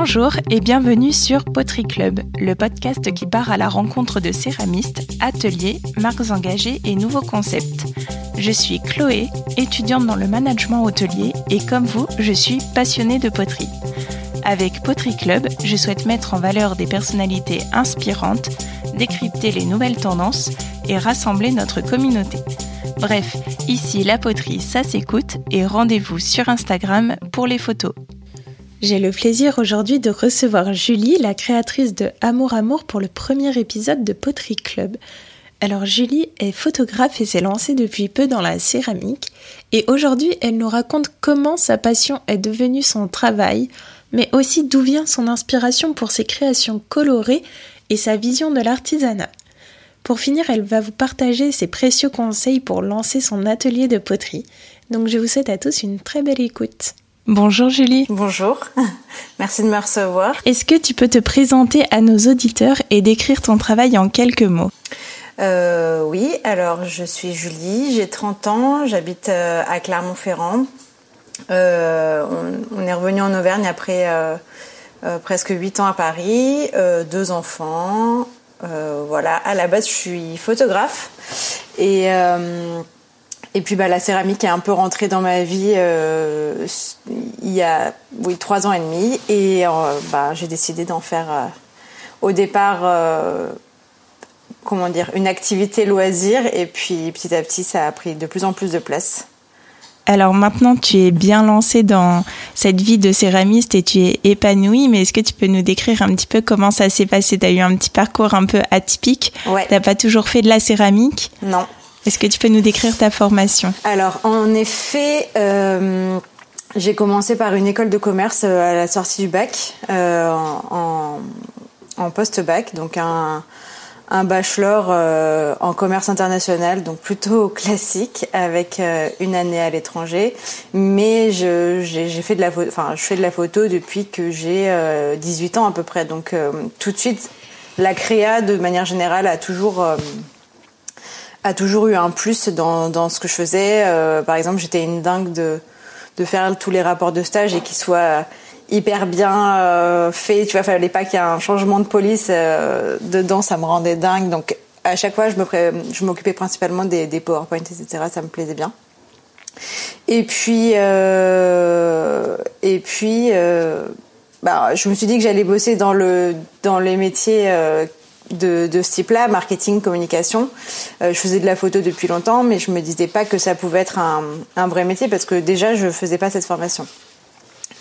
Bonjour et bienvenue sur Poterie Club, le podcast qui part à la rencontre de céramistes, ateliers, marques engagées et nouveaux concepts. Je suis Chloé, étudiante dans le management hôtelier et comme vous, je suis passionnée de poterie. Avec Poterie Club, je souhaite mettre en valeur des personnalités inspirantes, décrypter les nouvelles tendances et rassembler notre communauté. Bref, ici la poterie, ça s'écoute et rendez-vous sur Instagram pour les photos. J'ai le plaisir aujourd'hui de recevoir Julie, la créatrice de Amour Amour pour le premier épisode de Poterie Club. Alors Julie est photographe et s'est lancée depuis peu dans la céramique et aujourd'hui elle nous raconte comment sa passion est devenue son travail, mais aussi d'où vient son inspiration pour ses créations colorées et sa vision de l'artisanat. Pour finir, elle va vous partager ses précieux conseils pour lancer son atelier de poterie. Donc je vous souhaite à tous une très belle écoute. Bonjour Julie. Bonjour, merci de me recevoir. Est-ce que tu peux te présenter à nos auditeurs et décrire ton travail en quelques mots? Euh, Oui, alors je suis Julie, j'ai 30 ans, j'habite euh, à Clermont-Ferrand. Euh, on, est revenu en Auvergne après presque 8 ans à Paris, deux enfants. voilà, à la base je suis photographe et et puis bah, la céramique est un peu rentrée dans ma vie euh, il y a oui, trois ans et demi. Et euh, bah, j'ai décidé d'en faire euh, au départ comment dire, une activité loisir. Et puis petit à petit, ça a pris de plus en plus de place. Alors maintenant, tu es bien lancée dans cette vie de céramiste et tu es épanouie, mais est-ce que tu peux nous décrire un petit peu comment ça s'est passé? Tu as eu un petit parcours un peu atypique? Ouais. Tu n'as pas toujours fait de la céramique? Non. Est-ce que tu peux nous décrire ta formation? Alors, en effet, euh, j'ai commencé par une école de commerce euh, à la sortie du bac, euh, en, post-bac, donc un, bachelor en commerce international, donc plutôt classique, avec une année à l'étranger. Mais j'ai fait de la, je fais de la photo depuis que j'ai 18 ans à peu près, donc tout de suite, la créa, de manière générale, a toujours a toujours eu un plus dans, dans ce que je faisais. Euh, par exemple, j'étais une dingue de, de faire tous les rapports de stage et qu'ils soient hyper bien euh, faits. Tu vois, fallait pas qu'il y ait un changement de police euh, dedans, ça me rendait dingue. Donc, à chaque fois, je m'occupais principalement des, des PowerPoint, etc. Ça me plaisait bien. Et puis, et puis, bah, je me suis dit que j'allais bosser dans le dans les métiers euh, de, ce type-là, marketing, communication. Euh, je faisais de la photo depuis longtemps, mais je me disais pas que ça pouvait être un, vrai métier parce que déjà je faisais pas cette formation.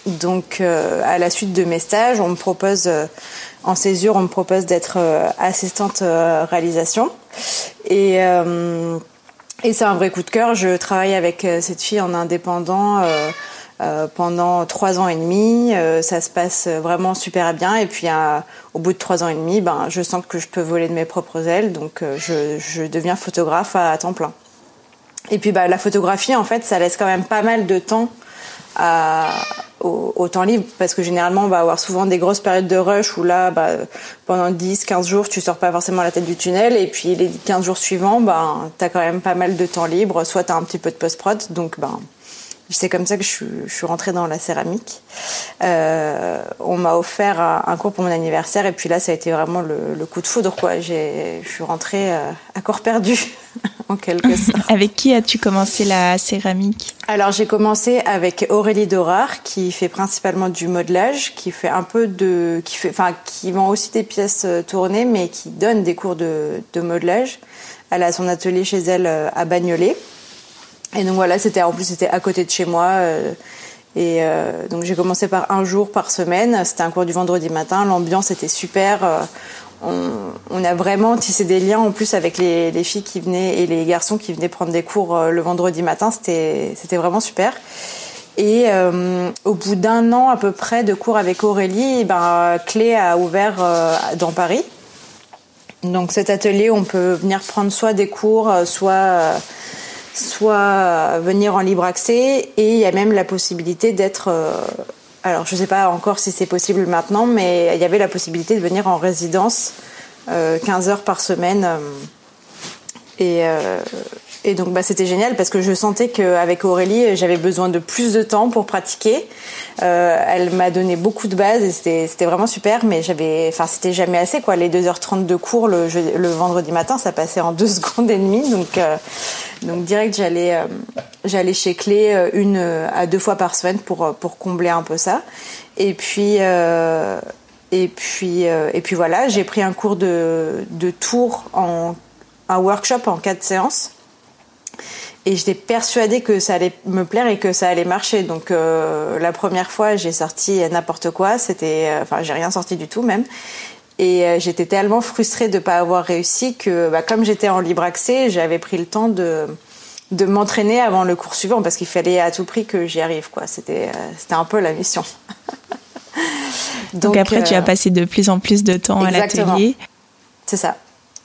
Donc, euh, à la suite de mes stages, on me propose euh, en césure, on me propose d'être assistante réalisation et et c'est un vrai coup de cœur. Je travaille avec cette fille en indépendant. Euh, pendant trois ans et demi. Euh, ça se passe vraiment super bien. Et puis au bout de trois ans et demi, ben, je sens que je peux voler de mes propres ailes. Donc euh, je, je, deviens photographe à, temps plein. Et puis bah, la photographie, en fait, ça laisse quand même pas mal de temps à, au, temps libre parce que généralement on va avoir souvent des grosses périodes de rush où là bah, pendant 10 15 jours tu sors pas forcément la tête du tunnel et puis les 15 jours suivants ben tu as quand même pas mal de temps libre soit tu as un petit peu de post prod donc ben c'est comme ça que je suis, je suis, rentrée dans la céramique. Euh, on m'a offert un, cours pour mon anniversaire et puis là, ça a été vraiment le, coup de foudre. Quoi. Je suis rentrée euh, à corps perdu, en quelque sorte. Avec qui as-tu commencé la céramique? Alors, j'ai commencé avec Aurélie Dorard, qui fait principalement du modelage, qui fait un peu de, qui fait, enfin, qui vend aussi des pièces euh, tournées, mais qui donne des cours de, de modelage. Elle a son atelier chez elle euh, à Bagnolet. Et donc voilà, c'était en plus c'était à côté de chez moi. Euh, et euh, donc j'ai commencé par un jour par semaine. C'était un cours du vendredi matin. L'ambiance était super. Euh, on, on, a vraiment tissé des liens en plus avec les, les, filles qui venaient et les garçons qui venaient prendre des cours le vendredi matin. C'était c'était vraiment super. Et euh, au bout d'un an à peu près de cours avec Aurélie, eh ben, Clé a ouvert dans Paris. Donc cet atelier, on peut venir prendre soit des cours, soit soit venir en libre accès et il y a même la possibilité d'être euh, alors je ne sais pas encore si c'est possible maintenant mais il y avait la possibilité de venir en résidence 15 euh, heures par semaine euh, et, Et donc bah, c'était génial parce que je sentais qu'avec Aurélie, j'avais besoin de plus de temps pour pratiquer. Euh, elle m'a donné beaucoup de bases et c'était vraiment super, mais j'avais, enfin c'était jamais assez quoi. Les 2h30 de cours le, le, vendredi matin, ça passait en deux secondes et demie, donc euh, donc direct j'allais euh, j'allais chez Clé euh, une à deux fois par semaine pour pour combler un peu ça. Et puis et puis et puis voilà, j'ai pris un cours de de tour en un workshop en quatre séances et j'étais persuadée que ça allait me plaire et que ça allait marcher. Donc euh, la première fois, j'ai sorti n'importe quoi. C'était, euh, enfin, j'ai rien sorti du tout même. Et euh, j'étais tellement frustrée de ne pas avoir réussi que, bah, comme j'étais en libre accès, j'avais pris le temps de de m'entraîner avant le cours suivant parce qu'il fallait à tout prix que j'y arrive. Quoi, c'était c'était un peu la mission. Donc, Donc, après, tu as passé de plus en plus de temps à l'atelier. C'est ça,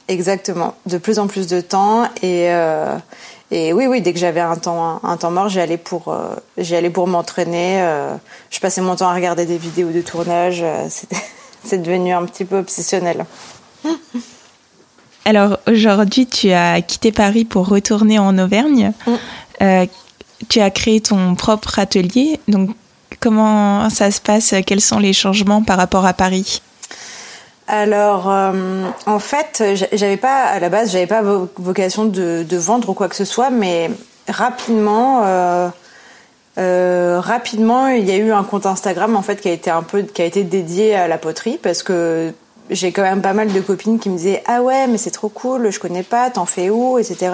exactement. De plus en plus de temps et et oui, oui, dès que j'avais un temps, un, temps mort, j'y allais pour, euh, pour m'entraîner. Euh, je passais mon temps à regarder des vidéos de tournage. Euh, c'est devenu un petit peu obsessionnel. Alors aujourd'hui, tu as quitté Paris pour retourner en Auvergne. Mm. tu as créé ton propre atelier. Donc comment ça se passe? Quels sont les changements par rapport à Paris? Alors, euh, en fait, j'avais pas à la base, j'avais pas vocation de, vendre ou quoi que ce soit, mais rapidement, euh, euh, rapidement, il y a eu un compte Instagram en fait qui a été un peu, qui a été dédié à la poterie parce que j'ai quand même pas mal de copines qui me disaient ah ouais mais c'est trop cool, je connais pas, t'en fais où, etc.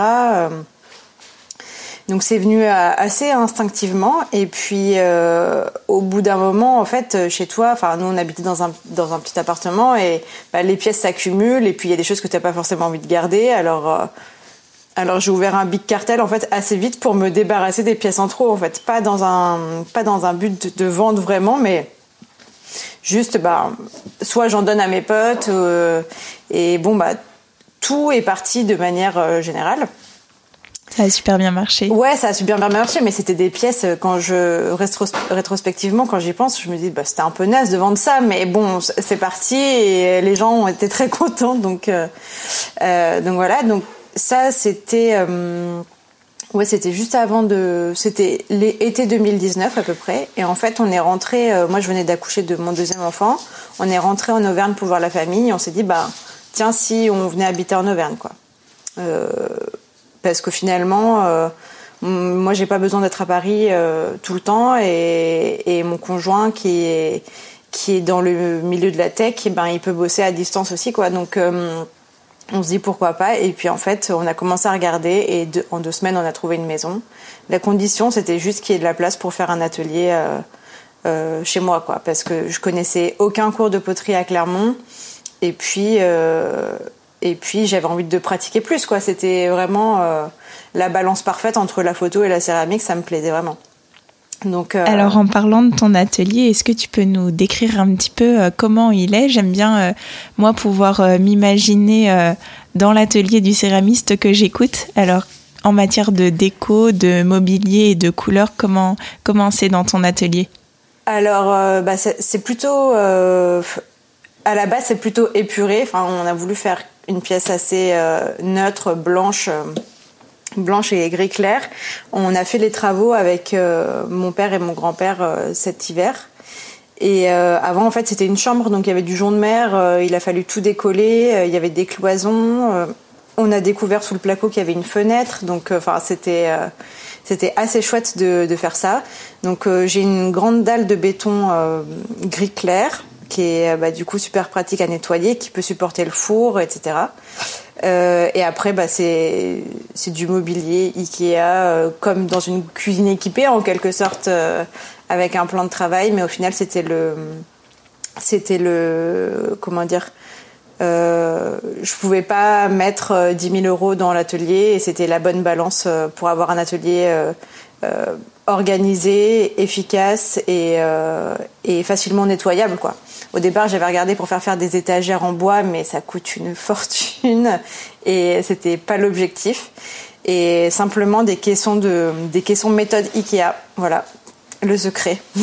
Donc c'est venu euh, assez instinctivement. Et puis euh, au bout d'un moment en fait euh, chez toi, enfin nous on habitait dans un dans un petit appartement et bah, les pièces s'accumulent. Et puis il y a des choses que tu n'as pas forcément envie de garder. Alors alors j'ai ouvert un big cartel en fait assez vite pour me débarrasser des pièces en trop en fait. Pas dans un pas dans un but de, vente vraiment mais juste bah soit j'en donne à mes potes et bon bah tout est parti de manière générale. Ça a super bien marché. Ouais, ça a super bien marché, mais c'était des pièces, euh, quand je, rétrospectivement, quand j'y pense, je me dis, bah, c'était un peu naze de vendre ça, mais bon, c'est parti et les gens ont été très contents, donc, euh, euh, donc voilà. Donc, ça, c'était, euh, ouais, c'était juste avant de, c'était l'été 2019 à peu près, et en fait, on est rentré, euh, moi, je venais d'accoucher de mon deuxième enfant, on est rentré en Auvergne pour voir la famille, et on s'est dit, bah, tiens, si on venait habiter en Auvergne, quoi. Euh, parce que finalement, euh, moi, j'ai pas besoin d'être à Paris euh, tout le temps et, mon conjoint qui est qui est dans le milieu de la tech, eh ben il peut bosser à distance aussi, quoi. Donc euh, on se dit pourquoi pas. Et puis en fait, on a commencé à regarder et en deux semaines, on a trouvé une maison. La condition, c'était juste qu'il y ait de la place pour faire un atelier chez moi, quoi, parce que je connaissais aucun cours de poterie à Clermont. Et puis, et puis j'avais envie de pratiquer plus quoi. C'était vraiment euh, la balance parfaite entre la photo et la céramique ça me plaisait vraiment. Donc euh, alors en parlant de ton atelier est-ce que tu peux nous décrire un petit peu euh, comment il est? J'aime bien moi pouvoir m'imaginer dans l'atelier du céramiste que j'écoute. Alors en matière de déco de mobilier et de couleurs comment comment c'est dans ton atelier? Alors bah, c'est plutôt à la base, c'est plutôt épuré. Enfin, on a voulu faire une pièce assez euh, neutre, blanche, euh, blanche et gris clair. On a fait les travaux avec euh, mon père et mon grand-père cet hiver. Et avant, en fait, c'était une chambre, donc il y avait du jonc de mer. il a fallu tout décoller. il y avait des cloisons. on a découvert sous le placo qu'il y avait une fenêtre. Donc, enfin, c'était c'était assez chouette de, de, faire ça. Donc, j'ai une grande dalle de béton gris clair qui est bah, du coup super pratique à nettoyer, qui peut supporter le four, etc. Euh, et après, bah, c'est du mobilier Ikea, euh, comme dans une cuisine équipée en quelque sorte, euh, avec un plan de travail. Mais au final, c'était le c'était le comment dire. Euh, je pouvais pas mettre 10 000 euros dans l'atelier et c'était la bonne balance pour avoir un atelier organisé, efficace et, et facilement nettoyable quoi. Au départ, j'avais regardé pour faire faire des étagères en bois, mais ça coûte une fortune et c'était pas l'objectif. Et simplement des caissons de, des caissons méthode Ikea. Voilà, le secret.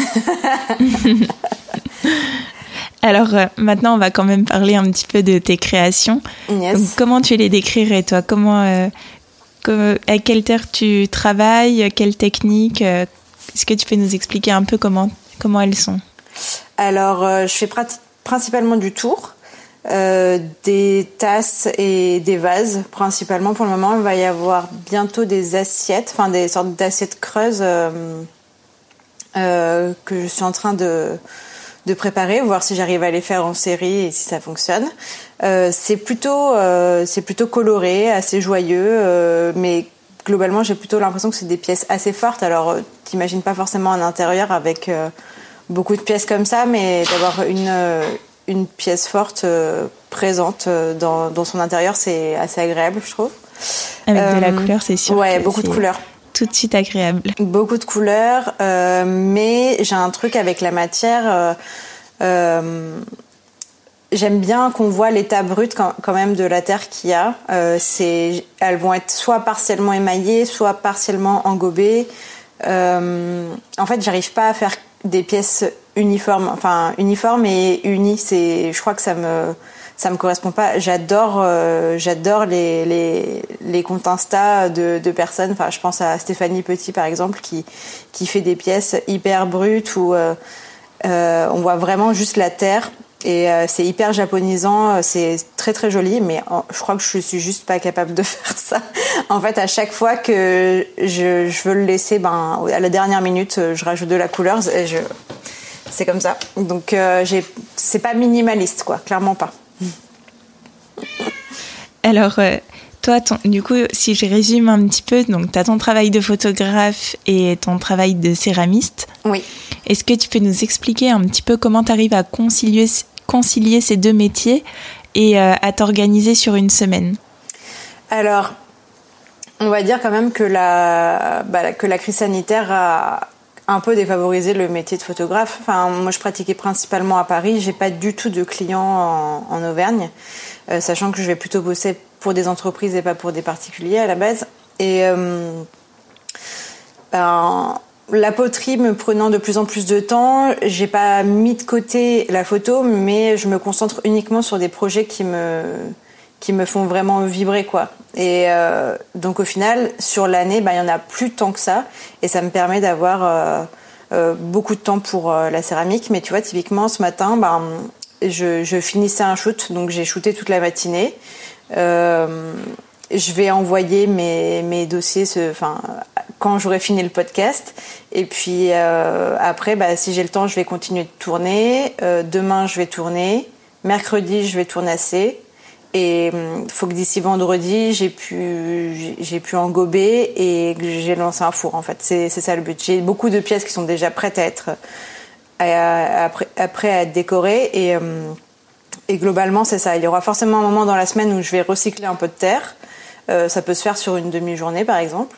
Alors euh, maintenant, on va quand même parler un petit peu de tes créations. comment tu les décrirais, toi? Comment, euh, à quelle terre tu travailles, quelles techniques Est-ce que tu peux nous expliquer un peu comment, comment elles sont? Alors, je fais principalement du tour. Euh, des tasses et des vases principalement pour le moment. Il va y avoir bientôt des assiettes, enfin des sortes d'assiettes creuses euh, euh, que je suis en train de, de préparer, voir si j'arrive à les faire en série et si ça fonctionne. c'est plutôt c'est plutôt coloré, assez joyeux, mais globalement j'ai plutôt l'impression que c'est des pièces assez fortes. Alors t'imagines pas forcément un intérieur avec beaucoup de pièces comme ça, mais d'avoir une une pièce forte euh, présente euh, dans, dans, son intérieur, c'est assez agréable, je trouve. Avec de la euh, couleur, c'est sûr. Ouais, beaucoup de couleurs. Tout de suite agréable. Beaucoup de couleurs, mais j'ai un truc avec la matière. J'aime bien qu'on voit l'état brut quand, même de la terre qu'il y a. c'est, elles vont être soit partiellement émaillées, soit partiellement engobées. en fait, j'arrive pas à faire des pièces uniformes, enfin uniformes et unies. C'est, je crois que ça me ça me correspond pas. J'adore euh, j'adore les, les, les comptes Insta de, de personnes. Enfin, je pense à Stéphanie Petit par exemple qui qui fait des pièces hyper brutes où euh, euh, on voit vraiment juste la terre et c'est hyper japonisant, c'est très très joli, mais je crois que je suis juste pas capable de faire ça. En fait, à chaque fois que je, veux le laisser, ben à la dernière minute, je rajoute de la couleur. C'est comme ça. Donc euh, c'est pas minimaliste quoi, clairement pas. Alors euh, toi, du coup, si je résume un petit peu, donc tu as ton travail de photographe et ton travail de céramiste. Oui. Est-ce que tu peux nous expliquer un petit peu comment tu arrives à concilier, concilier ces deux métiers et euh, à t'organiser sur une semaine? Alors, on va dire quand même que la, bah, que la crise sanitaire a, un peu défavoriser le métier de photographe. Enfin, moi, je pratiquais principalement à Paris. J'ai pas du tout de clients en, Auvergne, euh, sachant que je vais plutôt bosser pour des entreprises et pas pour des particuliers à la base. Et euh, ben, la poterie me prenant de plus en plus de temps, j'ai pas mis de côté la photo, mais je me concentre uniquement sur des projets qui me qui me font vraiment vibrer quoi. Et euh, donc au final, sur l'année, bah, il y en a plus tant que ça, et ça me permet d'avoir euh, euh, beaucoup de temps pour la céramique. Mais tu vois, typiquement ce matin, bah, je, je, finissais un shoot, donc j'ai shooté toute la matinée. je vais envoyer mes, mes dossiers, enfin quand j'aurai fini le podcast. Et puis après, bah, si j'ai le temps, je vais continuer de tourner. demain, je vais tourner. Mercredi, je vais tourner assez. Et il hum, faut que d'ici vendredi, j'ai pu, j'ai pu engober et que j'ai lancé un four en fait. C'est, ça le but. J'ai beaucoup de pièces qui sont déjà prêtes à être, à, après, à être décorées et, hum, et globalement c'est ça. Il y aura forcément un moment dans la semaine où je vais recycler un peu de terre. Euh, ça peut se faire sur une demi-journée par exemple.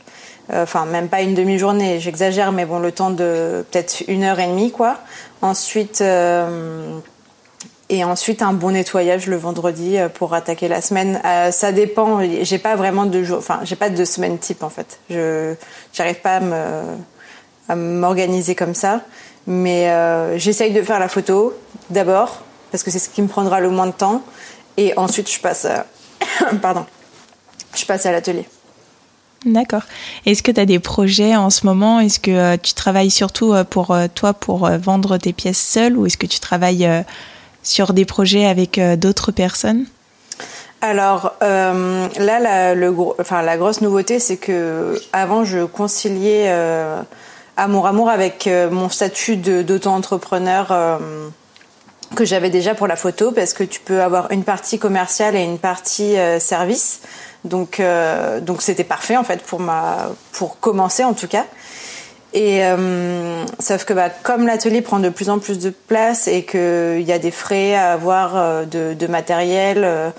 Euh, enfin, même pas une demi-journée, j'exagère, mais bon, le temps de peut-être une heure et demie quoi. Ensuite. Euh, et ensuite un bon nettoyage le vendredi euh, pour attaquer la semaine. Euh, ça dépend. J'ai pas vraiment de jour. Enfin, j'ai pas de semaine type en fait. Je j'arrive pas à m'organiser comme ça. Mais euh, j'essaye de faire la photo d'abord parce que c'est ce qui me prendra le moins de temps. Et ensuite je passe. Pardon. Je passe à l'atelier. D'accord. Est-ce que tu as des projets en ce moment? Est-ce que tu travailles surtout pour toi pour vendre tes pièces seules ou est-ce que tu travailles sur des projets avec euh, d'autres personnes? Alors euh, là, la, grosse nouveauté, c'est que avant, je conciliais euh, amour amour avec mon statut d'auto-entrepreneur que j'avais déjà pour la photo, parce que tu peux avoir une partie commerciale et une partie service. Donc, donc c'était parfait en fait pour ma, pour commencer en tout cas. Et euh, sauf que bah, comme l'atelier prend de plus en plus de place et qu'il y a des frais à avoir euh, de, de matériel,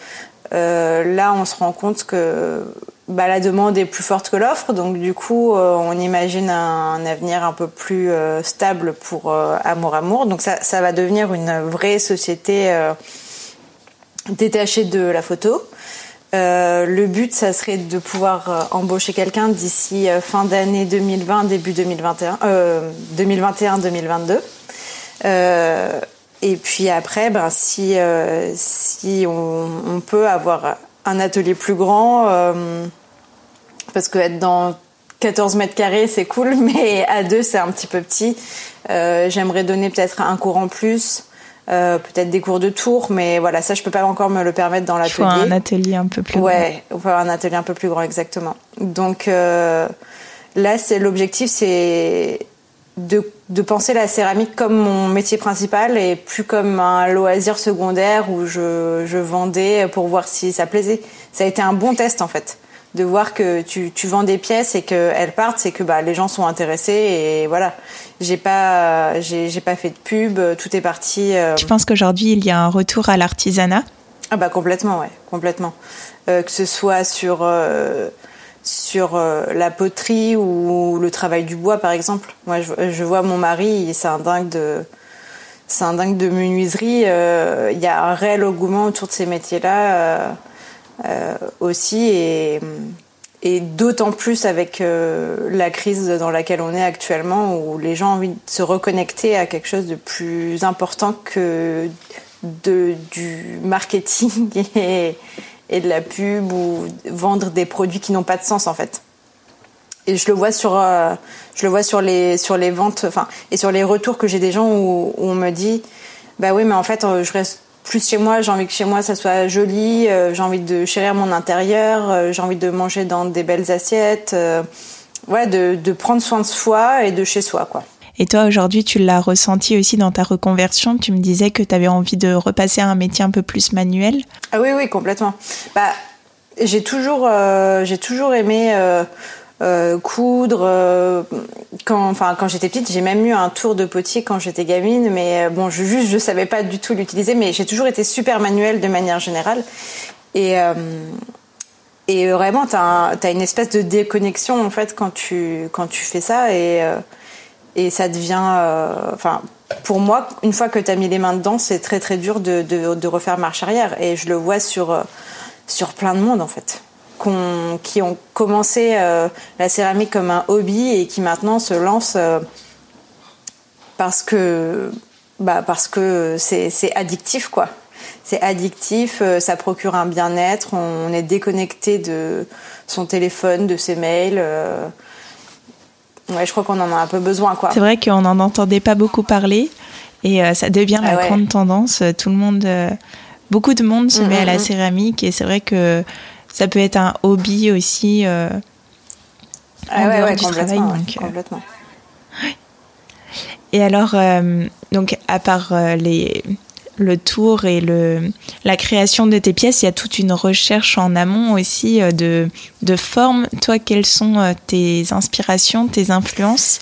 euh, là on se rend compte que bah, la demande est plus forte que l'offre. Donc du coup on imagine un, avenir un peu plus stable pour Amour Amour. Donc ça, ça va devenir une vraie société détachée de la photo. Euh, le but, ça serait de pouvoir euh, embaucher quelqu'un d'ici euh, fin d'année 2020, début 2021, 2021-2022. et puis après, ben, si, si on, peut avoir un atelier plus grand, parce que être dans 14 mètres carrés, c'est cool, mais à deux, c'est un petit peu petit. J'aimerais donner peut-être un cours en plus, euh, peut-être des cours de tour, mais voilà, ça, je peux pas encore me le permettre dans l'atelier. un atelier un peu plus ouais, grand. Ouais, un atelier un peu plus grand, exactement. Donc euh, là, c'est l'objectif, c'est de, de, penser la céramique comme mon métier principal et plus comme un loisir secondaire où je, je vendais pour voir si ça plaisait. Ça a été un bon test en fait de voir que tu, tu vends des pièces et qu'elles partent, c'est que bah, les gens sont intéressés et voilà. J'ai pas, j'ai, pas fait de pub, tout est parti. Euh... Tu penses qu'aujourd'hui il y a un retour à l'artisanat? Ah bah complètement, ouais, complètement. Euh, que ce soit sur euh, sur la poterie ou le travail du bois par exemple. Moi je, je vois mon mari, c'est un dingue de c'est un dingue de menuiserie. Il y a un réel engouement autour de ces métiers-là aussi et, d'autant plus avec euh, la crise dans laquelle on est actuellement où les gens ont envie de se reconnecter à quelque chose de plus important que du marketing et, de la pub ou vendre des produits qui n'ont pas de sens en fait. Et je le vois sur euh, je le vois sur les sur les ventes et sur les retours que j'ai des gens où, où, on me dit bah oui mais en fait je reste plus chez moi, j'ai envie que chez moi ça soit joli, euh, j'ai envie de chérir mon intérieur, euh, j'ai envie de manger dans des belles assiettes, euh, ouais, de, de, prendre soin de soi et de chez soi, quoi. Et toi, aujourd'hui, tu l'as ressenti aussi dans ta reconversion? Tu me disais que tu avais envie de repasser à un métier un peu plus manuel. Ah oui, oui, complètement. Bah, j'ai toujours, j'ai toujours aimé euh, coudre. Euh, quand, enfin, quand j'étais petite, j'ai même eu un tour de potier quand j'étais gamine, mais euh, bon, je, juste, je savais pas du tout l'utiliser, mais j'ai toujours été super manuelle de manière générale. Et, et vraiment, tu as, une espèce de déconnexion en fait quand tu, quand tu fais ça, et, et ça devient. Enfin, pour moi, une fois que tu as mis les mains dedans, c'est très très dur de, de, de, refaire marche arrière, et je le vois sur, sur plein de monde en fait qui ont commencé euh, la céramique comme un hobby et qui maintenant se lancent euh, parce que bah parce que c'est addictif quoi. C'est addictif, euh, ça procure un bien-être, on est déconnecté de son téléphone, de ses mails. Ouais, je crois qu'on en a un peu besoin quoi. C'est vrai qu'on n'en entendait pas beaucoup parler et ça devient la ah grande tendance. Tout le monde, beaucoup de monde se met à la mm, mm, mm. céramique et c'est vrai que ça peut être un hobby aussi euh, ah en dehors du travail. Donc, euh, complètement. Et alors, euh, donc à part les, le tour et le, la création de tes pièces, il y a toute une recherche en amont aussi de, de formes. Toi, quelles sont tes inspirations, tes influences?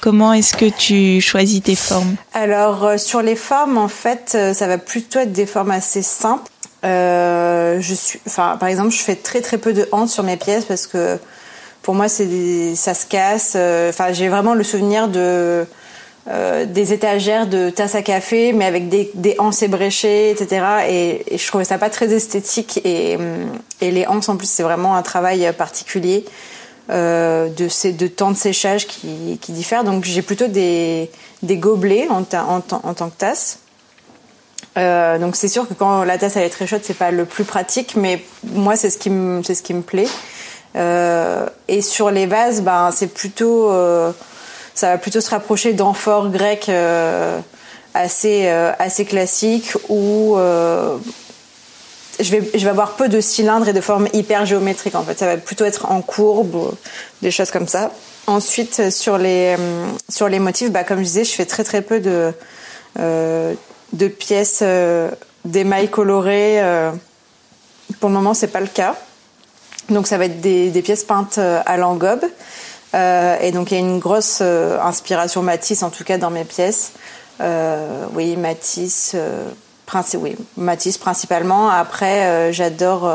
Comment est-ce que tu choisis tes formes? Alors, sur les formes, en fait, ça va plutôt être des formes assez simples. Euh, je suis, enfin, par exemple, je fais très très peu de hanches sur mes pièces parce que pour moi, c'est ça se casse. Euh, enfin, j'ai vraiment le souvenir de euh, des étagères de tasses à café, mais avec des, des anses ébréchées, etc. Et, et, je trouvais ça pas très esthétique. Et, et les hanches, en plus, c'est vraiment un travail particulier euh, de, ces, de temps de séchage qui, qui diffère. Donc, j'ai plutôt des, des gobelets en, en, en tant que tasse. Euh, donc c'est sûr que quand la tasse elle est très chaude, c'est pas le plus pratique, mais moi c'est ce qui me c'est ce qui me plaît. Euh, et sur les vases, ben c'est plutôt euh, ça va plutôt se rapprocher d'amphores grecs euh, assez euh, assez classiques où je vais je vais avoir peu de cylindres et de formes hyper géométriques en fait. Ça va plutôt être en courbe, des choses comme ça. Ensuite sur les sur les motifs, bah comme je disais, je fais très très peu de de pièces euh, d'émail coloré. Euh, pour le moment, c'est pas le cas. Donc, ça va être des, pièces peintes euh, à l'engobe. et donc, il y a une grosse inspiration Matisse, en tout cas, dans mes pièces. oui, Matisse, principalement. Après, j'adore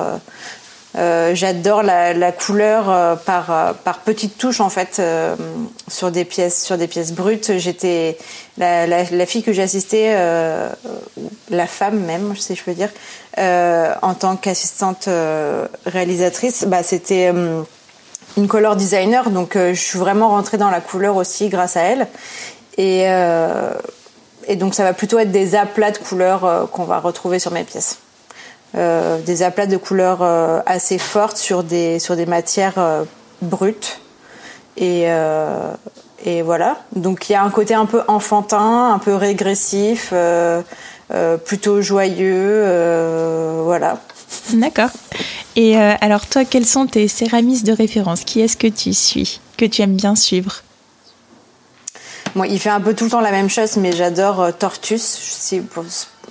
j'adore la, la, couleur euh, par, euh, par petites touches en fait sur des pièces sur des pièces brutes. J'étais la, la, la, fille que j'ai assistée, la femme même, si je peux dire, en tant qu'assistante réalisatrice, bah, c'était une color designer, donc je suis vraiment rentrée dans la couleur aussi grâce à elle. Et, et donc ça va plutôt être des aplats de couleurs qu'on va retrouver sur mes pièces. Des aplats de couleurs assez fortes sur des sur des matières brutes et et voilà. Donc il y a un côté un peu enfantin, un peu régressif, plutôt joyeux, voilà. D'accord. Et alors toi, quels sont tes céramistes de référence? Qui est-ce que tu suis, que tu aimes bien suivre? Moi, il fait un peu tout le temps la même chose, mais j'adore Tortus. Je,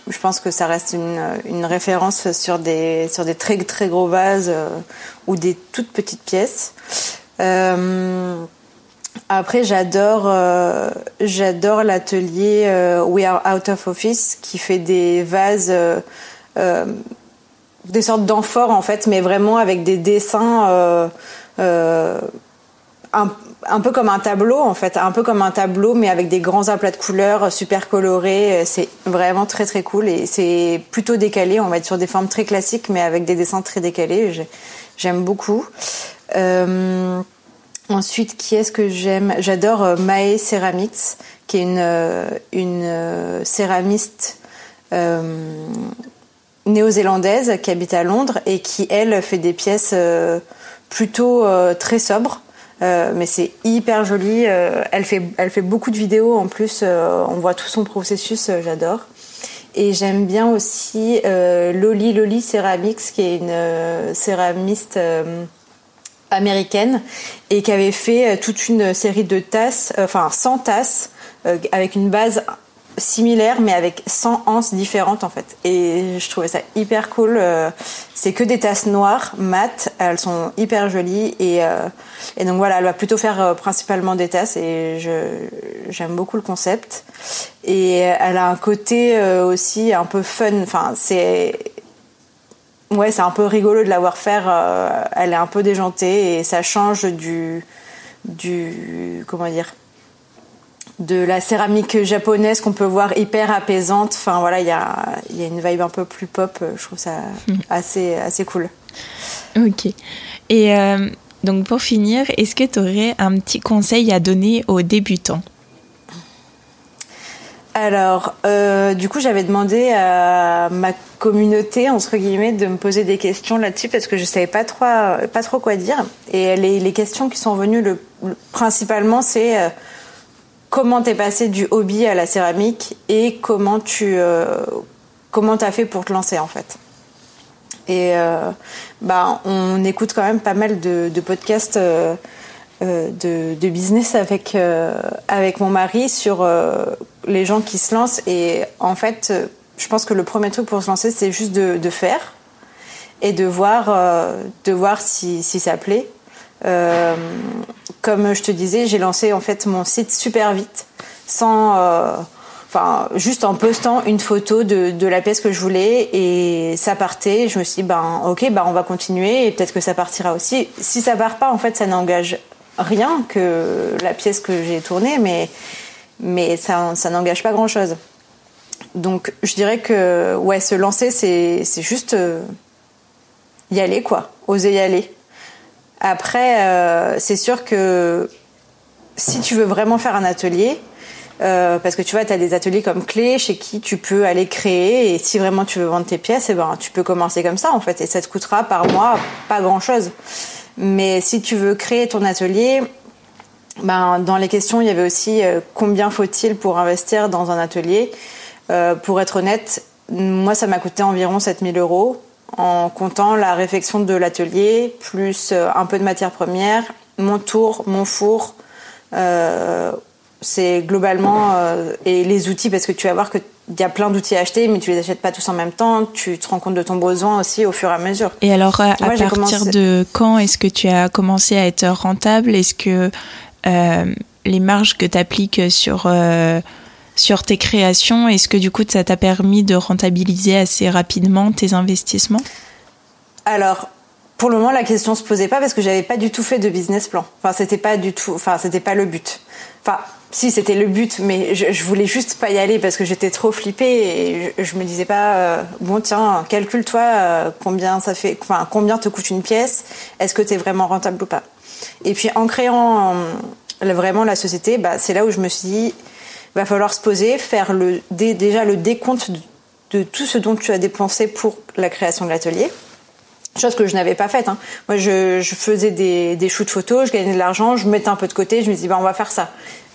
je pense que ça reste une, référence sur des, sur des très très gros vases ou des toutes petites pièces. après, j'adore j'adore l'atelier We Are Out of Office qui fait des vases des sortes d'amphores en fait, mais vraiment avec des dessins euh, euh, un, peu comme un tableau en fait, un peu comme un tableau mais avec des grands aplats de couleurs super colorés. C'est vraiment très très cool et c'est plutôt décalé. On va être sur des formes très classiques mais avec des dessins très décalés. J'aime beaucoup. Euh, ensuite, qui est-ce que j'aime? J'adore Mae Ceramics, qui est une, une céramiste néo-zélandaise qui habite à Londres et qui, elle, fait des pièces euh, plutôt euh, très sobres. Euh, mais c'est hyper joli. elle, fait, elle fait beaucoup de vidéos en plus. on voit tout son processus, j'adore. Et j'aime bien aussi Loli Loli Ceramics, qui est une céramiste américaine et qui avait fait toute une série de tasses, enfin 100 tasses, avec une base similaire mais avec 100 anses différentes en fait. Et je trouvais ça hyper cool. Euh, c'est que des tasses noires, mates, elles sont hyper jolies et, euh, et donc voilà, elle va plutôt faire euh, principalement des tasses et j'aime beaucoup le concept. Et elle a un côté aussi un peu fun, enfin c'est ouais, c'est un peu rigolo de la voir faire. elle est un peu déjantée et ça change du du comment dire de la céramique japonaise qu'on peut voir hyper apaisante. Enfin voilà, il y a, y a, une vibe un peu plus pop. Je trouve ça hmm. assez, assez cool. Ok. Et euh, donc pour finir, est-ce que tu aurais un petit conseil à donner aux débutants? Alors, euh, du coup, j'avais demandé à ma communauté, entre guillemets, de me poser des questions là-dessus parce que je savais pas trop, pas trop quoi dire. Et les, les questions qui sont venues le, principalement, c'est euh, comment t'es passé du hobby à la céramique et comment tu euh, comment t'as fait pour te lancer en fait. Et euh, bah on écoute quand même pas mal de, podcasts euh, de, de, business avec avec mon mari sur les gens qui se lancent et en fait je pense que le premier truc pour se lancer c'est juste de, de, faire et de voir de voir si, si ça plaît euh, comme je te disais, j'ai lancé en fait mon site super vite, sans, euh, enfin, juste en postant une photo de, la pièce que je voulais et ça partait. Je me suis dit, ben, ok, ben, on va continuer et peut-être que ça partira aussi. Si ça part pas, en fait, ça n'engage rien que la pièce que j'ai tournée, mais, mais ça, ça n'engage pas grand chose. Donc, je dirais que, ouais, se lancer, c'est, c'est juste euh, y aller, quoi, oser y aller. Après, euh, c'est sûr que si tu veux vraiment faire un atelier, euh, parce que tu vois, tu as des ateliers comme Clé chez qui tu peux aller créer et si vraiment tu veux vendre tes pièces, eh ben, tu peux commencer comme ça en fait et ça te coûtera par mois pas grand chose. Mais si tu veux créer ton atelier, ben, dans les questions, il y avait aussi euh, combien faut-il pour investir dans un atelier. Pour être honnête, moi ça m'a coûté environ 7000 euros en comptant la réfection de l'atelier, plus euh, un peu de matière première, mon tour, mon four. Euh, c'est globalement euh, et les outils parce que tu vas voir qu'il y a plein d'outils à acheter mais tu les achètes pas tous en même temps tu te rends compte de ton besoin aussi au fur et à mesure et alors à, partir de quand est-ce que tu as commencé à être rentable? Est-ce que les marges que tu appliques sur sur tes créations? Est-ce que du coup, ça t'a permis de rentabiliser assez rapidement tes investissements? Alors, pour le moment, la question se posait pas parce que j'avais pas du tout fait de business plan. Enfin, c'était pas du tout, enfin, c'était pas le but. Enfin, si c'était le but, mais je, voulais juste pas y aller parce que j'étais trop flippée et je, me disais pas, euh, bon tiens, calcule-toi euh, combien ça fait, enfin combien te coûte une pièce, est-ce que tu es vraiment rentable ou pas? Et puis en créant euh, vraiment la société, bah, c'est là où je me suis dit, va falloir se poser, faire le, déjà le décompte de tout ce dont tu as dépensé pour la création de l'atelier. Chose que je n'avais pas faite. Hein. Moi, je, faisais des, des shoots photos, je gagnais de l'argent, je mettais un peu de côté, je me disais, bah, on va faire ça,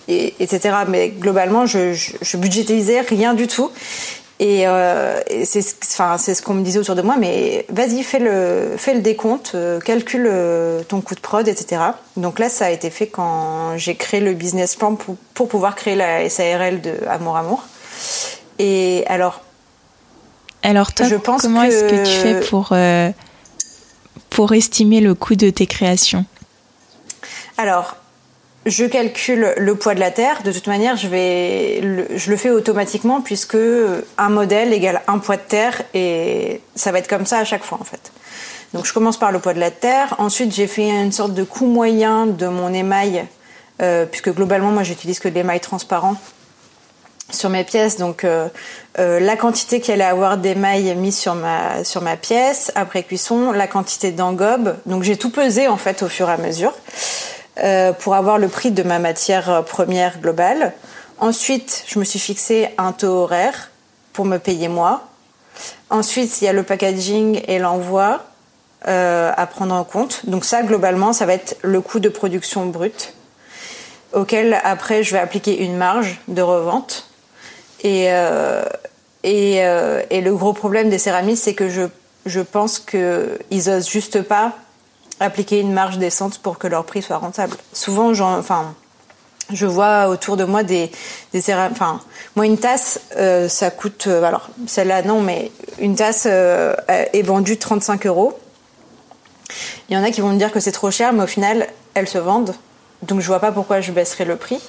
et, etc. Mais globalement, je, je, je budgétisais rien du tout. Et, euh, c'est enfin, ce qu'on me disait autour de moi, mais vas-y, fais le, fais le décompte, euh, calcule euh, ton coût de prod, etc. Donc là, ça a été fait quand j'ai créé le business plan pour, pour pouvoir créer la SARL de Amour Amour. Et alors, alors toi, je pense comment est-ce que tu fais pour, euh, pour estimer le coût de tes créations? Alors, je calcule le poids de la terre. De toute manière, je vais, le, je le fais automatiquement puisque un modèle égale un poids de terre et ça va être comme ça à chaque fois en fait. Donc je commence par le poids de la terre. Ensuite, j'ai fait une sorte de coût moyen de mon émail euh, puisque globalement, moi, j'utilise que de l'émail transparent sur mes pièces. Donc euh, euh, la quantité qu'il allait avoir d'émail mis sur ma sur ma pièce après cuisson, la quantité d'engobe. Donc j'ai tout pesé en fait au fur et à mesure. Euh, pour avoir le prix de ma matière première globale. Ensuite, je me suis fixé un taux horaire pour me payer moi. Ensuite, il y a le packaging et l'envoi euh, à prendre en compte. Donc ça, globalement, ça va être le coût de production brut auquel après je vais appliquer une marge de revente. Et, euh, et, euh, et, le gros problème des céramistes, c'est que je, je pense qu'ils osent juste pas appliquer une marge décente pour que leur prix soit rentable. Souvent, enfin, je vois autour de moi des, des enfin, moi une tasse, euh, ça coûte, euh, alors celle-là non, mais une tasse euh, est vendue 35 euros. Il y en a qui vont me dire que c'est trop cher, mais au final, elles se vendent. Donc je vois pas pourquoi je baisserais le prix,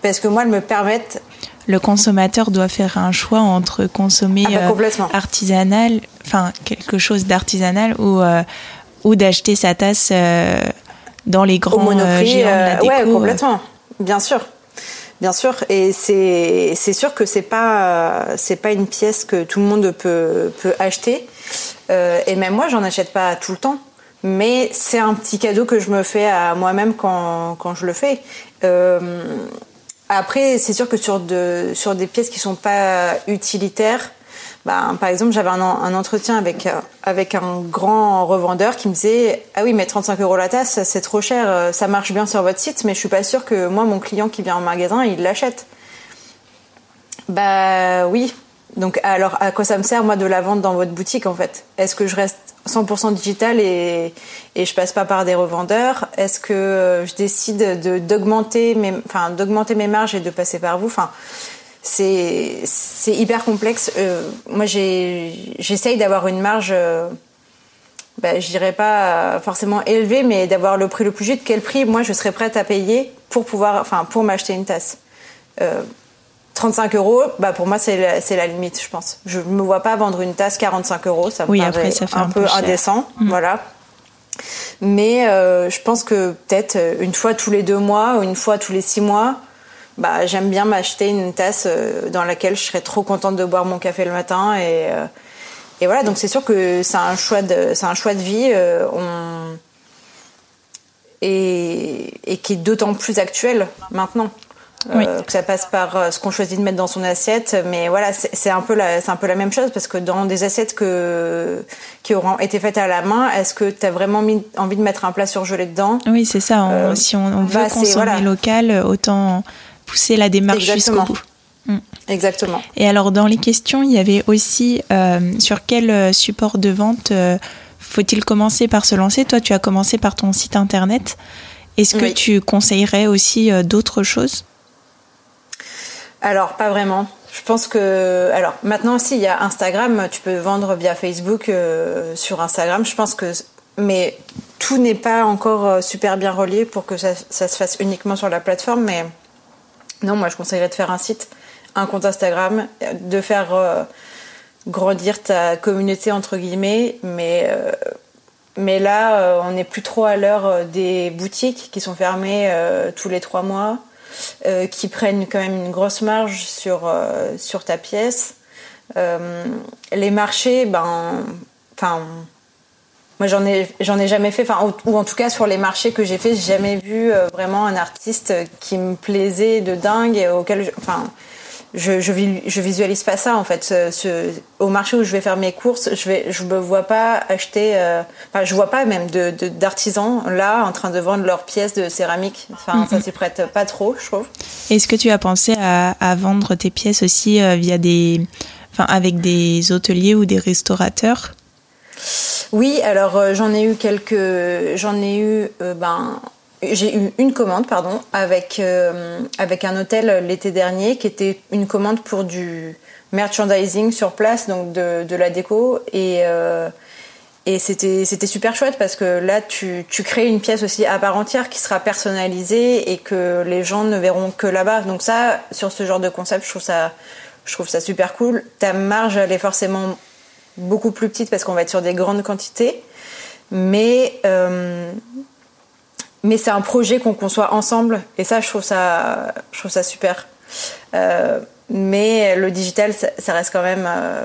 parce que moi, elles me permettent. Le consommateur doit faire un choix entre consommer ah bah, artisanal, enfin quelque chose d'artisanal ou ou d'acheter sa tasse euh, dans les grands euh, géants de la euh, déco. Ouais, complètement. Bien sûr. Bien sûr, et c'est sûr que c'est pas c'est pas une pièce que tout le monde peut peut acheter. et même moi, j'en achète pas tout le temps. Mais c'est un petit cadeau que je me fais à moi-même quand quand je le fais. après, c'est sûr que sur de sur des pièces qui sont pas utilitaires, bah, par exemple, j'avais un, entretien avec, euh, avec un grand revendeur qui me disait Ah oui, mais 35 euros la tasse, c'est trop cher, euh, ça marche bien sur votre site, mais je suis pas sûre que moi, mon client qui vient en magasin, il l'achète. Bah oui. Donc, alors, à quoi ça me sert, moi, de la vente dans votre boutique, en fait? Est-ce que je reste 100% digital et, et je passe pas par des revendeurs? Est-ce que euh, je décide d'augmenter mes, mes marges et de passer par vous? C'est c'est hyper complexe. Euh, moi, j'essaye d'avoir une marge, euh, bah, je dirais pas forcément élevée, mais d'avoir le prix le plus juste. Quel prix, moi, je serais prête à payer pour pouvoir, enfin, pour m'acheter une tasse? Euh, 35 euros, bah pour moi c'est la, la, limite, je pense. Je me vois pas vendre une tasse 45 euros, ça me oui, paraît ça un, peu, indécent, mm. voilà. Mais euh, je pense que peut-être une fois tous les deux mois ou une fois tous les six mois, bah, j'aime bien m'acheter une tasse euh, dans laquelle je serais trop contente de boire mon café le matin et, euh, et voilà. Donc c'est sûr que c'est un choix de c'est un choix de vie euh, on... et, et qui est d'autant plus actuel maintenant que ça passe par ce qu'on choisit de mettre dans son assiette. Mais voilà c'est un peu la c'est un peu la même chose parce que dans des assiettes que qui auront été faites à la main est-ce que tu as vraiment mis, envie de mettre un plat surgelé dedans? Oui c'est ça. Si on, on veut bah, consommer local autant pousser la démarche jusqu'au bout. Mm. Exactement. Et alors dans les questions, il y avait aussi euh, sur quel euh, support de vente euh, faut-il commencer par se lancer? Toi, tu as commencé par ton site internet. Est-ce que tu conseillerais aussi d'autres choses? Alors, pas vraiment. Je pense que. Alors, maintenant aussi, il y a Instagram. Tu peux vendre via Facebook sur Instagram. Je pense que. Mais tout n'est pas encore super bien relié pour que ça, ça se fasse uniquement sur la plateforme. Mais non, moi je conseillerais de faire un site, un compte Instagram, de faire euh, grandir ta communauté entre guillemets, mais euh, là euh, on n'est plus trop à l'heure des boutiques qui sont fermées tous les trois mois, qui prennent quand même une grosse marge sur sur ta pièce. les marchés, ben, enfin moi, j'en ai, j'en ai jamais fait, enfin, ou en tout cas sur les marchés que j'ai fait, j'ai jamais vu euh, vraiment un artiste qui me plaisait de dingue et auquel, enfin, je, je, je, visualise pas ça en fait. Ce, au marché où je vais faire mes courses, je vais, je me vois pas acheter, euh, enfin, je vois pas même de, d'artisans là en train de vendre leurs pièces de céramique. Enfin, ça s'y prête pas trop, je trouve. Est-ce que tu as pensé à, à vendre tes pièces aussi euh, via des, enfin, avec des hôteliers ou des restaurateurs? Oui, alors euh, j'en ai eu quelques, j'en ai eu, ben j'ai eu une commande, pardon, avec, euh, avec un hôtel l'été dernier qui était une commande pour du merchandising sur place, donc de, la déco. Et, euh, et c'était, c'était super chouette parce que là, tu, tu crées une pièce aussi à part entière qui sera personnalisée et que les gens ne verront que là-bas. Donc ça, sur ce genre de concept, je trouve ça, je trouve ça super cool. Ta marge, elle est forcément beaucoup plus petite parce qu'on va être sur des grandes quantités. Mais... Euh, mais c'est un projet qu'on conçoit ensemble et ça je trouve ça je trouve ça super. Euh, mais le digital ça, reste quand même euh,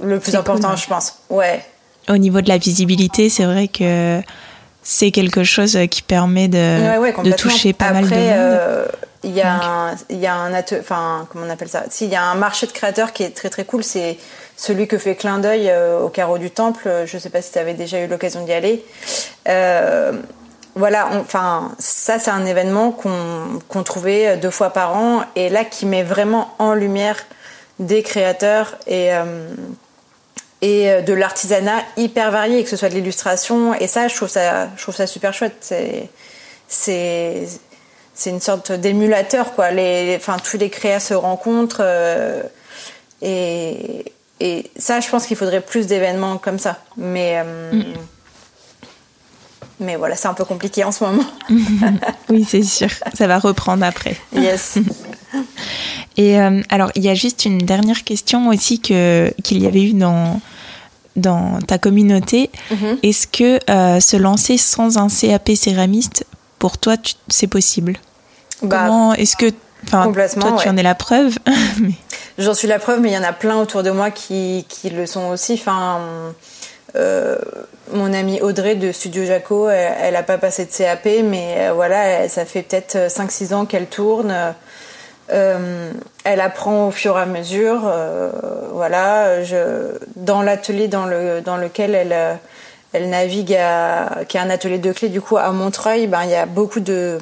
le plus important je pense. Ouais. Au niveau de la visibilité c'est vrai que c'est quelque chose qui permet de, de toucher pas mal de monde. il y a un, il y a un enfin comment on appelle ça? S'il y a un marché de créateurs qui est très très cool c'est celui que fait clin d'œil euh, au carreau du temple je ne sais pas si tu avais déjà eu l'occasion d'y aller euh, voilà enfin ça c'est un événement qu'on trouvait deux fois par an et là qui met vraiment en lumière des créateurs et euh, de l'artisanat hyper varié que ce soit de l'illustration et ça je trouve ça je ça super chouette c'est une sorte d'émulateur quoi. Enfin tous les créas se rencontrent euh, et, et ça, je pense qu'il faudrait plus d'événements comme ça. Mais euh, mm. mais voilà, c'est un peu compliqué en ce moment. oui, c'est sûr. Ça va reprendre après. Yes. Et euh, alors, il y a juste une dernière question aussi que qu'il y avait eu dans dans ta communauté. Mm-hmm. Est-ce que se lancer sans un CAP céramiste, pour toi, c'est possible? Bah, Comment est-ce que Enfin, toi, tu en es la preuve. J'en suis la preuve, mais il y en a plein autour de moi qui, qui le sont aussi. Enfin, euh, mon amie Audrey de Studio Jaco, elle n'a pas passé de CAP, mais euh, voilà, ça fait peut-être 5-6 ans qu'elle tourne. Euh, elle apprend au fur et à mesure. Euh, voilà, dans l'atelier dans, le, dans lequel elle, elle navigue, qui est un atelier de clé, du coup, à Montreuil, ben, il y a beaucoup de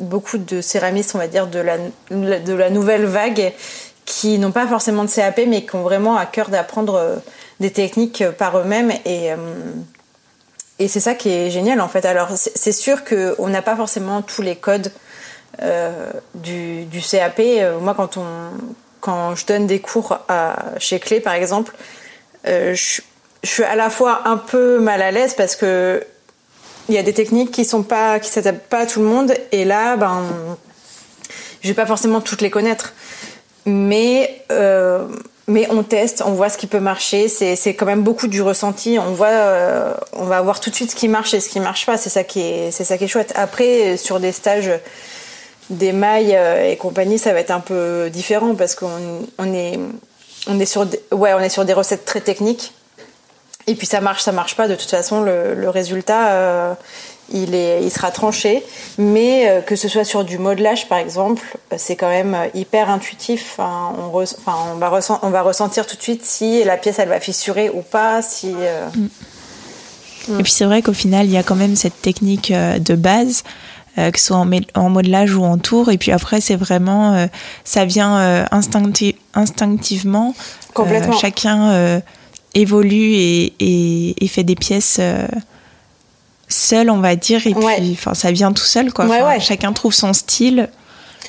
beaucoup de céramistes, on va dire, de la, de la nouvelle vague qui n'ont pas forcément de CAP mais qui ont vraiment à cœur d'apprendre euh, des techniques euh, par eux-mêmes et euh, et c'est ça qui est génial en fait. Alors c'est sûr qu'on n'a pas forcément tous les codes du, CAP. moi quand on quand je donne des cours chez Clé par exemple, je, je, suis à la fois un peu mal à l'aise parce que il y a des techniques qui sont pas qui s'adaptent pas à tout le monde et là ben je vais pas forcément toutes les connaître mais euh, mais on teste, on voit ce qui peut marcher. C'est, c'est quand même beaucoup du ressenti. On voit, euh, on va voir tout de suite ce qui marche et ce qui marche pas. C'est ça qui est, c'est ça qui est chouette. Après, sur des stages, des mailles euh, et compagnie, ça va être un peu différent parce qu'on on est, on est sur, ouais, on est sur des recettes très techniques. Et puis ça marche, ça marche pas. De toute façon, le, résultat, euh, il, est, il sera tranché. Mais euh, que ce soit sur du modelage, par exemple, c'est quand même hyper intuitif. on, on, va on va ressentir tout de suite si la pièce, elle va fissurer ou pas. Si, mm. Et puis c'est vrai qu'au final, il y a quand même cette technique de base. que ce soit en, en, modelage ou en tour, et puis après c'est vraiment, ça vient instinctivement. Complètement. chacun évolue et, et, fait des pièces euh, seules, on va dire, et puis enfin, ça vient tout seul. Quoi. chacun trouve son style.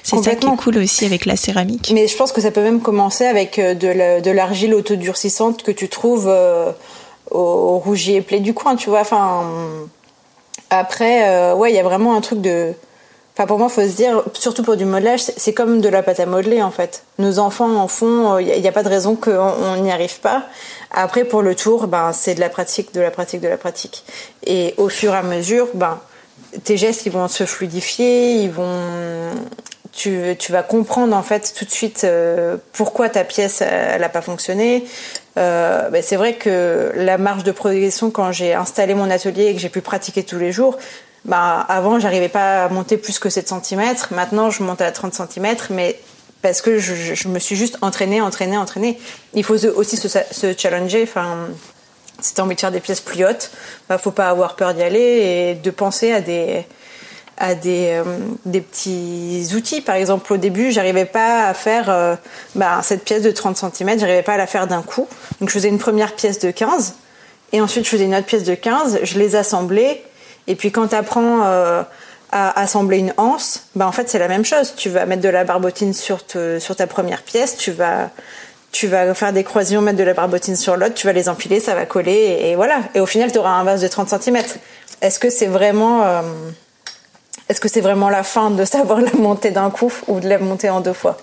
C'est ça qui est cool aussi avec la céramique. Mais je pense que ça peut même commencer avec euh, de l'argile autodurcissante que tu trouves euh, au, rougier play du coin, tu vois. Enfin, après, ouais, il y a vraiment un truc de Enfin, pour moi, faut se dire, surtout pour du modelage, c'est comme de la pâte à modeler en fait. Nos enfants en font, il n'y a, pas de raison qu'on n'y arrive pas. Après, pour le tour, ben c'est de la pratique, de la pratique, de la pratique. Et au fur et à mesure, ben tes gestes, ils vont se fluidifier, ils vont, tu, vas comprendre en fait tout de suite euh, pourquoi ta pièce elle n'a pas fonctionné. Euh, ben c'est vrai que la marge de progression quand j'ai installé mon atelier et que j'ai pu pratiquer tous les jours, bah, avant, j'arrivais pas à monter plus que 7 cm. Maintenant, je monte à 30 cm, mais parce que je, me suis juste entraînée, entraînée, entraînée. Il faut aussi se, challenger. Enfin, si tu as envie de faire des pièces plus hautes, bah, faut pas avoir peur d'y aller et de penser à des à des, euh, des petits outils. Par exemple, au début, j'arrivais pas à faire euh, bah, cette pièce de 30 cm, j'arrivais pas à la faire d'un coup. Donc je faisais une première pièce de 15 et ensuite je faisais une autre pièce de 15, je les assemblais et puis quand tu apprends euh, à assembler une anse, bah en fait c'est la même chose. Tu vas mettre de la barbotine sur, sur ta première pièce, tu vas, tu vas faire des croisillons, mettre de la barbotine sur l'autre, tu vas les empiler, ça va coller et, voilà. Et au final tu auras un vase de 30 cm. Est-ce que c'est vraiment... Est-ce que c'est vraiment la fin de savoir la monter d'un coup ou de la monter en deux fois?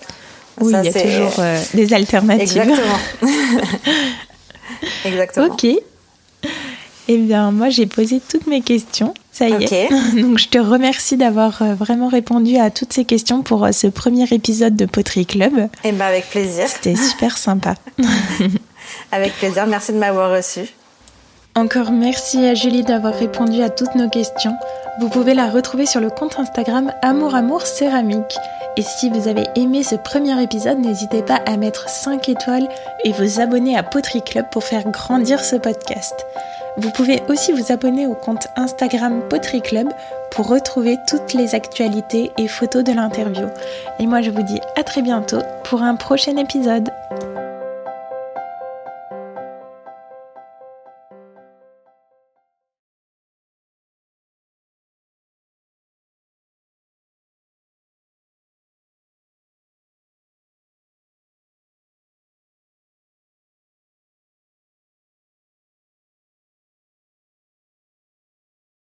Oui, il y a toujours euh, des alternatives. Exactement. Exactement. Ok. Eh bien, moi, j'ai posé toutes mes questions. Ça y est. Donc, je te remercie d'avoir euh, vraiment répondu à toutes ces questions pour euh, ce premier épisode de Poterie Club. Eh bien, avec plaisir. C'était super sympa. avec plaisir. Merci de m'avoir reçu. Encore merci à Julie d'avoir répondu à toutes nos questions. Vous pouvez la retrouver sur le compte Instagram Amour Amour Céramique. Et si vous avez aimé ce premier épisode, n'hésitez pas à mettre 5 étoiles et vous abonner à Poterie Club pour faire grandir ce podcast. Vous pouvez aussi vous abonner au compte Instagram Poterie Club pour retrouver toutes les actualités et photos de l'interview. Et moi je vous dis à très bientôt pour un prochain épisode.